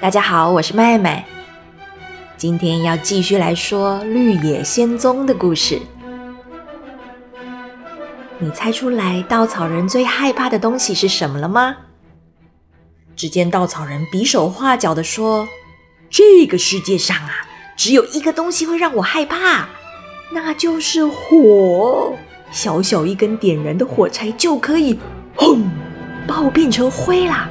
大家好，我是麦麦。今天要继续来说《绿野仙踪》的故事。你猜出来稻草人最害怕的东西是什么了吗？只见稻草人比手画脚的说：“这个世界上啊，只有一个东西会让我害怕，那就是火。小小一根点燃的火柴就可以，轰，把我变成灰啦。”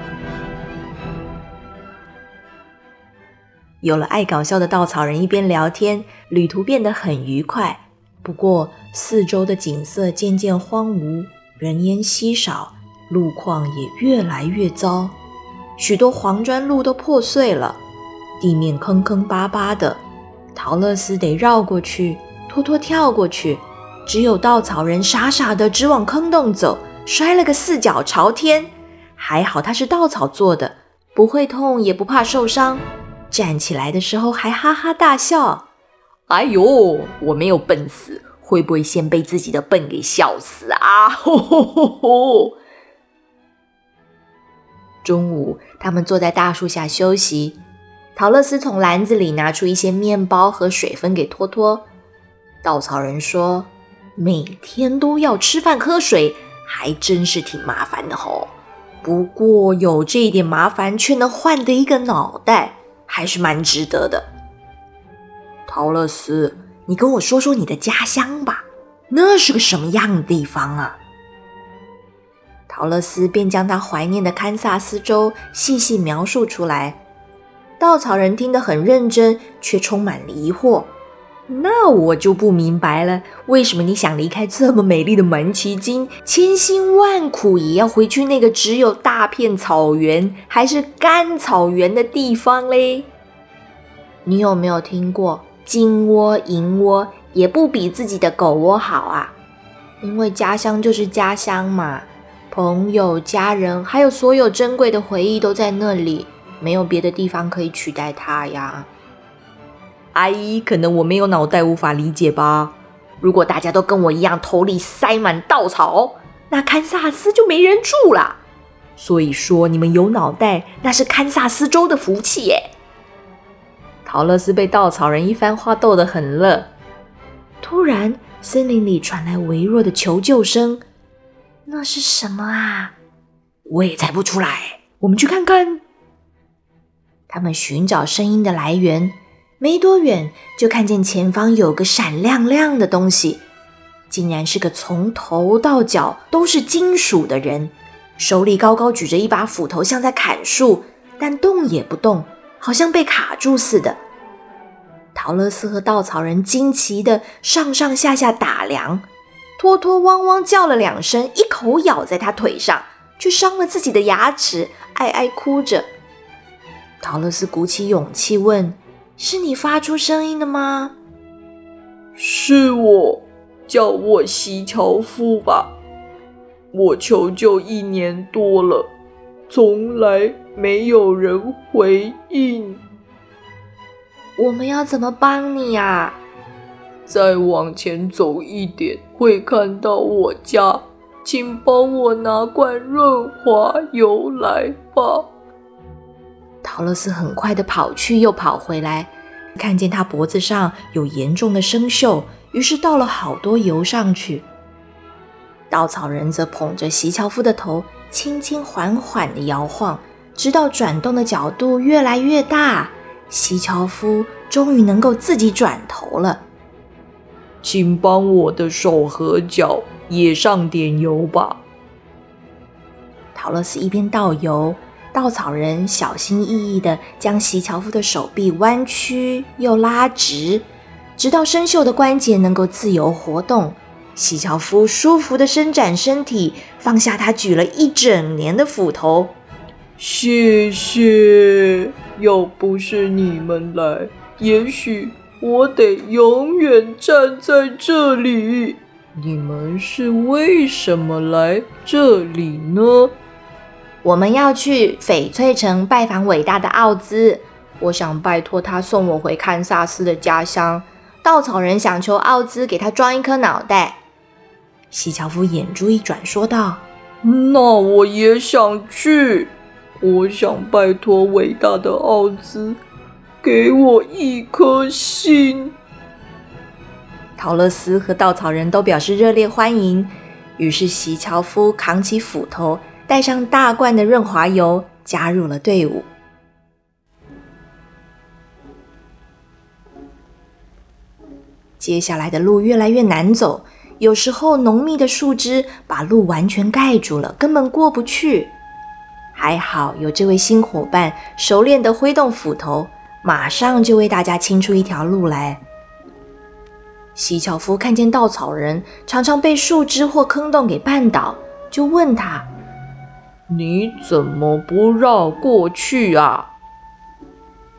有了爱搞笑的稻草人，一边聊天，旅途变得很愉快。不过，四周的景色渐渐荒芜，人烟稀少，路况也越来越糟。许多黄砖路都破碎了，地面坑坑巴巴的。陶乐斯得绕过去，托托跳过去，只有稻草人傻傻的直往坑洞走，摔了个四脚朝天。还好他是稻草做的，不会痛，也不怕受伤。站起来的时候还哈哈大笑，哎呦，我没有笨死，会不会先被自己的笨给笑死啊？吼吼吼吼！中午，他们坐在大树下休息。陶乐斯从篮子里拿出一些面包和水分给托托。稻草人说：“每天都要吃饭喝水，还真是挺麻烦的吼。不过有这一点麻烦，却能换得一个脑袋。”还是蛮值得的，陶乐斯，你跟我说说你的家乡吧，那是个什么样的地方啊？陶乐斯便将他怀念的堪萨斯州细细描述出来。稻草人听得很认真，却充满了疑惑。那我就不明白了，为什么你想离开这么美丽的门奇金，千辛万苦也要回去那个只有大片草原还是干草原的地方嘞？你有没有听过金窝银窝也不比自己的狗窝好啊？因为家乡就是家乡嘛，朋友、家人还有所有珍贵的回忆都在那里，没有别的地方可以取代它呀。阿姨，可能我没有脑袋，无法理解吧。如果大家都跟我一样，头里塞满稻草，那堪萨斯就没人住了。所以说，你们有脑袋，那是堪萨斯州的福气耶。陶乐斯被稻草人一番话逗得很乐。突然，森林里传来微弱的求救声，那是什么啊？我也猜不出来。我们去看看。他们寻找声音的来源。没多远，就看见前方有个闪亮亮的东西，竟然是个从头到脚都是金属的人，手里高高举着一把斧头，像在砍树，但动也不动，好像被卡住似的。陶乐斯和稻草人惊奇的上上下下打量，托托汪汪叫了两声，一口咬在他腿上，却伤了自己的牙齿，哀哀哭着。陶乐斯鼓起勇气问。是你发出声音的吗？是我，叫我西樵夫吧。我求救一年多了，从来没有人回应。我们要怎么帮你呀？再往前走一点，会看到我家，请帮我拿罐润滑油来吧。陶乐斯很快的跑去，又跑回来，看见他脖子上有严重的生锈，于是倒了好多油上去。稻草人则捧着席樵夫的头，轻轻缓缓的摇晃，直到转动的角度越来越大，席樵夫终于能够自己转头了。请帮我的手和脚也上点油吧。陶乐斯一边倒油。稻草人小心翼翼地将席樵夫的手臂弯曲又拉直，直到生锈的关节能够自由活动。席樵夫舒服地伸展身体，放下他举了一整年的斧头。谢谢，要不是你们来，也许我得永远站在这里。你们是为什么来这里呢？我们要去翡翠城拜访伟大的奥兹，我想拜托他送我回堪萨斯的家乡。稻草人想求奥兹给他装一颗脑袋。西樵夫眼珠一转，说道：“那我也想去。我想拜托伟大的奥兹，给我一颗心。陶乐斯和稻草人都表示热烈欢迎。于是，西樵夫扛起斧头，带上大罐的润滑油，加入了队伍。接下来的路越来越难走，有时候浓密的树枝把路完全盖住了，根本过不去。还好有这位新伙伴，熟练的挥动斧头，马上就为大家清出一条路来。西樵夫看见稻草人常常被树枝或坑洞给绊倒，就问他：“你怎么不绕过去啊？”“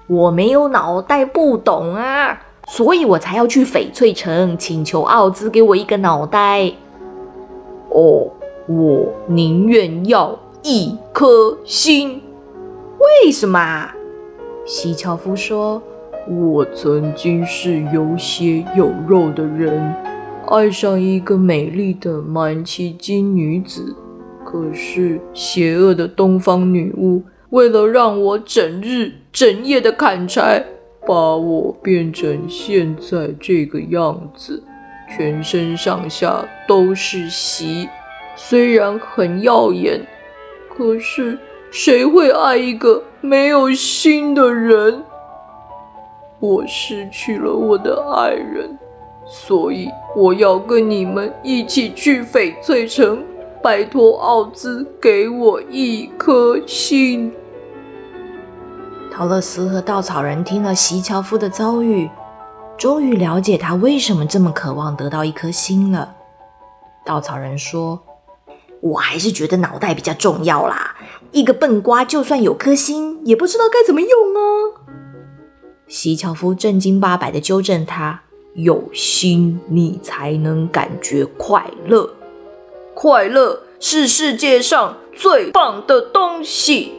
我没有脑袋，不懂啊，所以我才要去翡翠城请求奥兹给我一个脑袋。”“哦，我宁愿要一颗心。”“为什么？”西樵夫说。我曾经是有血有肉的人，爱上一个美丽的满奇金女子。可是邪恶的东方女巫为了让我整日整夜的砍柴，把我变成现在这个样子，全身上下都是席。虽然很耀眼，可是谁会爱一个没有心的人？我失去了我的爱人，所以我要跟你们一起去翡翠城，拜托奥兹给我一颗心。陶乐斯和稻草人听了席樵夫的遭遇，终于了解他为什么这么渴望得到一颗心了。稻草人说：“我还是觉得脑袋比较重要啦，一个笨瓜就算有颗心，也不知道该怎么用啊。”席樵夫正经八百的纠正他：“有心，你才能感觉快乐。快乐是世界上最棒的东西。”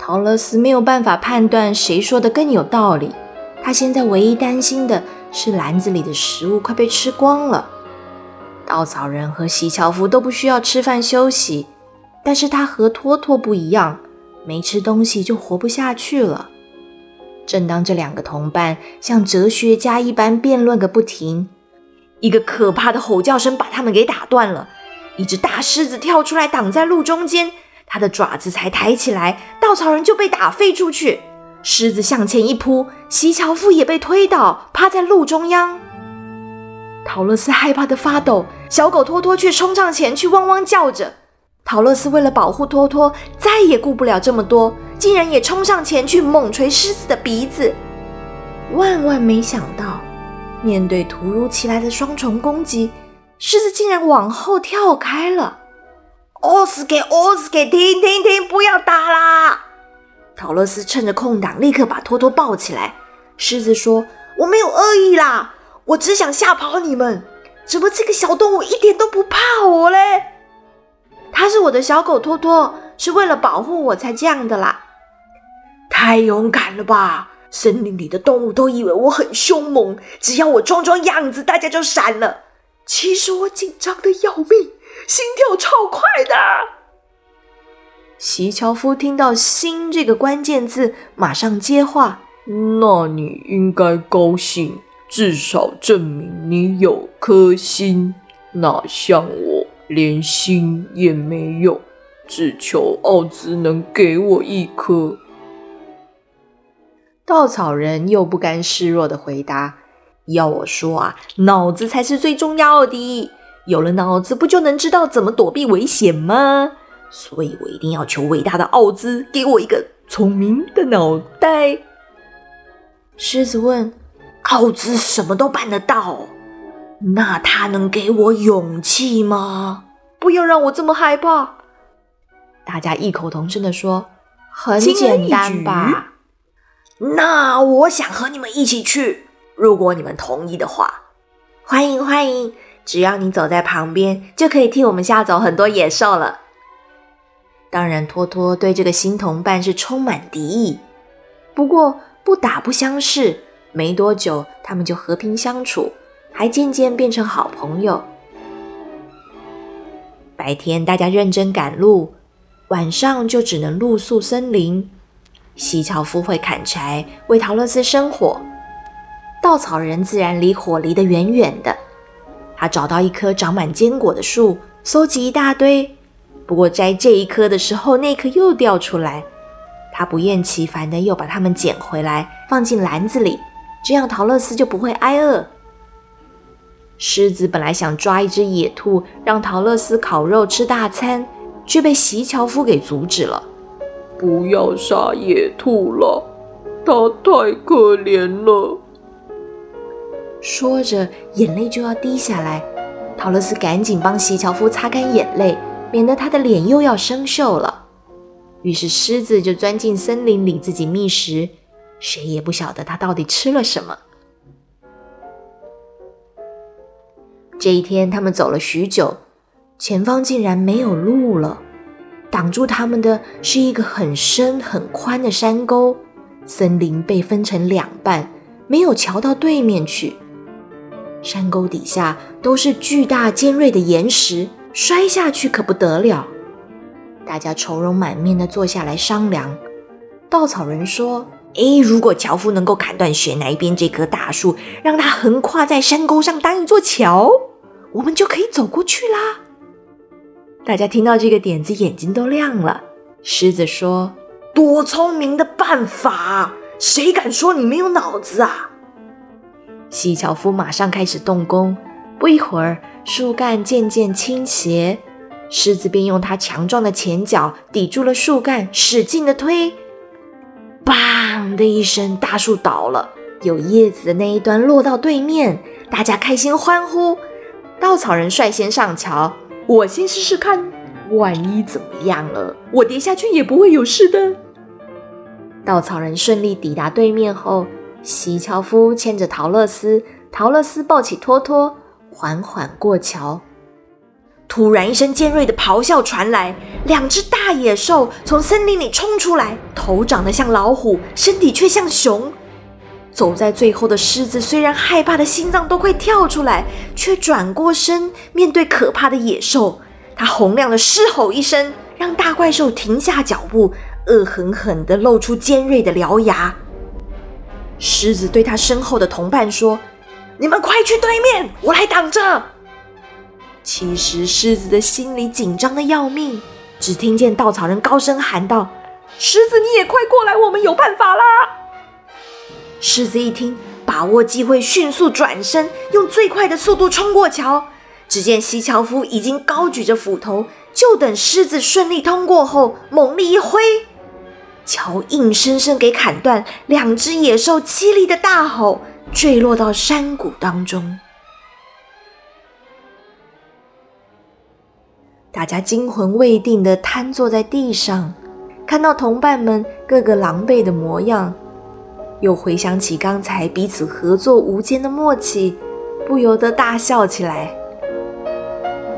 陶乐斯没有办法判断谁说的更有道理。他现在唯一担心的是篮子里的食物快被吃光了。稻草人和席樵夫都不需要吃饭休息，但是他和托托不一样，没吃东西就活不下去了。正当这两个同伴像哲学家一般辩论个不停，一个可怕的吼叫声把他们给打断了。一只大狮子跳出来挡在路中间，它的爪子才抬起来，稻草人就被打飞出去。狮子向前一扑，席樵夫也被推倒，趴在路中央。陶乐斯害怕的发抖，小狗托托却冲上前去汪汪叫着。陶乐斯为了保护托托，再也顾不了这么多。竟然也冲上前去猛捶狮子的鼻子，万万没想到，面对突如其来的双重攻击，狮子竟然往后跳开了。奥斯给，奥斯给，停停停，不要打啦！陶乐斯趁着空档，立刻把托托抱起来。狮子说：“我没有恶意啦，我只想吓跑你们。怎么这个小动物一点都不怕我嘞？它是我的小狗托托，是为了保护我才这样的啦。”太勇敢了吧！森林里的动物都以为我很凶猛，只要我装装样子，大家就闪了。其实我紧张的要命，心跳超快的。席樵夫听到“心”这个关键字，马上接话：“那你应该高兴，至少证明你有颗心。哪像我，连心也没有，只求奥兹能给我一颗。”稻草人又不甘示弱的回答：“要我说啊，脑子才是最重要的。有了脑子，不就能知道怎么躲避危险吗？所以我一定要求伟大的奥兹给我一个聪明的脑袋。”狮子问：“奥兹什么都办得到，那他能给我勇气吗？不要让我这么害怕。”大家异口同声的说：“很简单吧。”那我想和你们一起去，如果你们同意的话，欢迎欢迎！只要你走在旁边，就可以替我们吓走很多野兽了。当然，托托对这个新同伴是充满敌意，不过不打不相识，没多久他们就和平相处，还渐渐变成好朋友。白天大家认真赶路，晚上就只能露宿森林。西樵夫会砍柴为陶乐斯生火，稻草人自然离火离得远远的。他找到一棵长满坚果的树，搜集一大堆。不过摘这一棵的时候，那棵又掉出来。他不厌其烦的又把它们捡回来，放进篮子里，这样陶乐斯就不会挨饿。狮子本来想抓一只野兔，让陶乐斯烤肉吃大餐，却被席樵夫给阻止了。不要杀野兔了，它太可怜了。说着，眼泪就要滴下来。陶乐斯赶紧帮席樵夫擦干眼泪，免得他的脸又要生锈了。于是狮子就钻进森林里自己觅食，谁也不晓得它到底吃了什么。这一天，他们走了许久，前方竟然没有路了。挡住他们的是一个很深很宽的山沟，森林被分成两半，没有桥到对面去。山沟底下都是巨大尖锐的岩石，摔下去可不得了。大家愁容满面地坐下来商量。稻草人说：“诶，如果樵夫能够砍断悬崖边这棵大树，让它横跨在山沟上当一座桥，我们就可以走过去啦。”大家听到这个点子，眼睛都亮了。狮子说：“多聪明的办法！谁敢说你没有脑子啊？”西樵夫马上开始动工，不一会儿，树干渐渐倾斜，狮子便用它强壮的前脚抵住了树干，使劲的推。砰的一声，大树倒了，有叶子的那一端落到对面，大家开心欢呼。稻草人率先上桥，我先试试看，万一怎么样了，我跌下去也不会有事的。稻草人顺利抵达对面后。西樵夫牵着陶乐斯，陶乐斯抱起托托，缓缓过桥。突然，一声尖锐的咆哮传来，两只大野兽从森林里冲出来，头长得像老虎，身体却像熊。走在最后的狮子虽然害怕的心脏都快跳出来，却转过身面对可怕的野兽。他洪亮的狮吼一声，让大怪兽停下脚步，恶狠狠地露出尖锐的獠牙。狮子对他身后的同伴说：“你们快去对面，我来挡着。”其实狮子的心里紧张的要命，只听见稻草人高声喊道：“狮子，你也快过来，我们有办法啦！”狮子一听，把握机会，迅速转身，用最快的速度冲过桥。只见西樵夫已经高举着斧头，就等狮子顺利通过后，猛力一挥。桥硬生生给砍断，两只野兽凄厉的大吼，坠落到山谷当中。大家惊魂未定的瘫坐在地上，看到同伴们个个狼狈的模样，又回想起刚才彼此合作无间的默契，不由得大笑起来。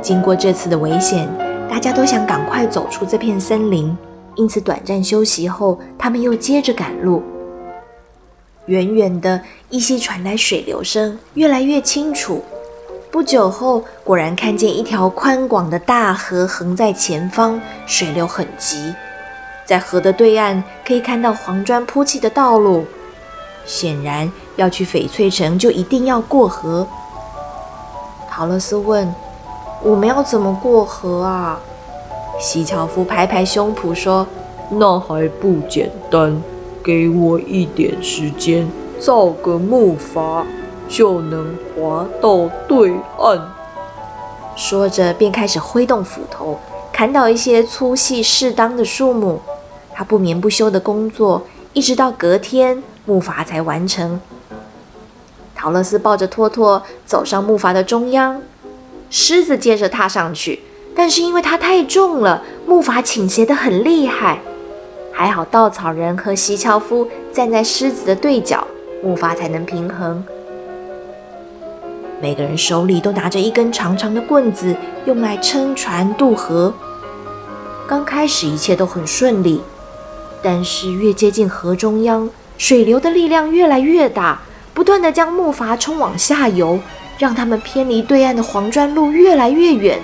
经过这次的危险，大家都想赶快走出这片森林。因此，短暂休息后，他们又接着赶路。远远的，依稀传来水流声，越来越清楚。不久后，果然看见一条宽广的大河横在前方，水流很急。在河的对岸，可以看到黄砖铺砌的道路。显然，要去翡翠城，就一定要过河。陶乐斯问：“我们要怎么过河啊？”西樵夫拍拍胸脯说：“那还不简单，给我一点时间，造个木筏，就能划到对岸。”说着，便开始挥动斧头，砍倒一些粗细适当的树木。他不眠不休的工作，一直到隔天，木筏才完成。陶乐斯抱着托托走上木筏的中央，狮子接着踏上去。但是因为它太重了，木筏倾斜得很厉害。还好稻草人和西樵夫站在狮子的对角，木筏才能平衡。每个人手里都拿着一根长长的棍子，用来撑船渡河。刚开始一切都很顺利，但是越接近河中央，水流的力量越来越大，不断地将木筏冲往下游，让他们偏离对岸的黄砖路越来越远。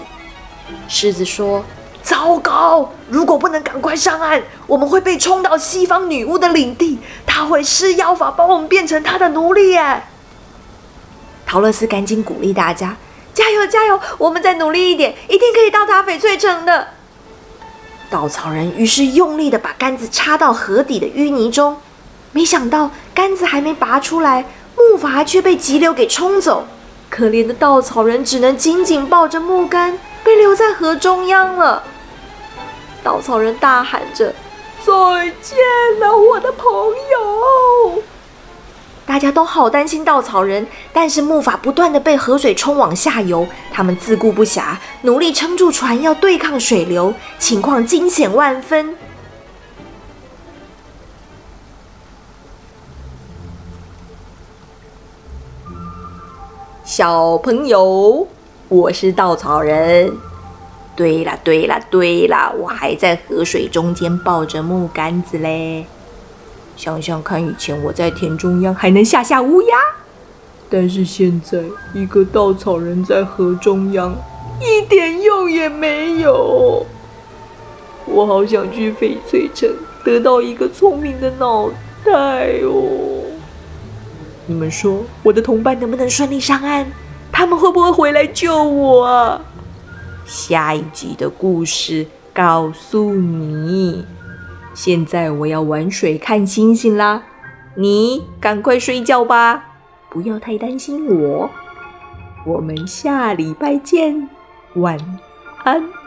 狮子说：“糟糕！如果不能赶快上岸，我们会被冲到西方女巫的领地，她会施妖法把我们变成她的奴隶耶！陶乐斯赶紧鼓励大家：“加油，加油！我们再努力一点，一定可以到达翡翠城的。”稻草人于是用力的把杆子插到河底的淤泥中，没想到杆子还没拔出来，木筏却被急流给冲走。可怜的稻草人只能紧紧抱着木杆，被留在河中央了。稻草人大喊着：“再见了，我的朋友！”大家都好担心稻草人，但是木筏不断的被河水冲往下游，他们自顾不暇，努力撑住船，要对抗水流，情况惊险万分。小朋友，我是稻草人。对了，对了，对了，我还在河水中间抱着木杆子嘞。想想看，以前我在田中央还能吓吓乌鸦，但是现在一个稻草人在河中央，一点用也没有。我好想去翡翠城，得到一个聪明的脑袋哦。你们说，我的同伴能不能顺利上岸？他们会不会回来救我？下一集的故事告诉你。现在我要玩水看星星啦，你赶快睡觉吧，不要太担心我。我们下礼拜见，晚安。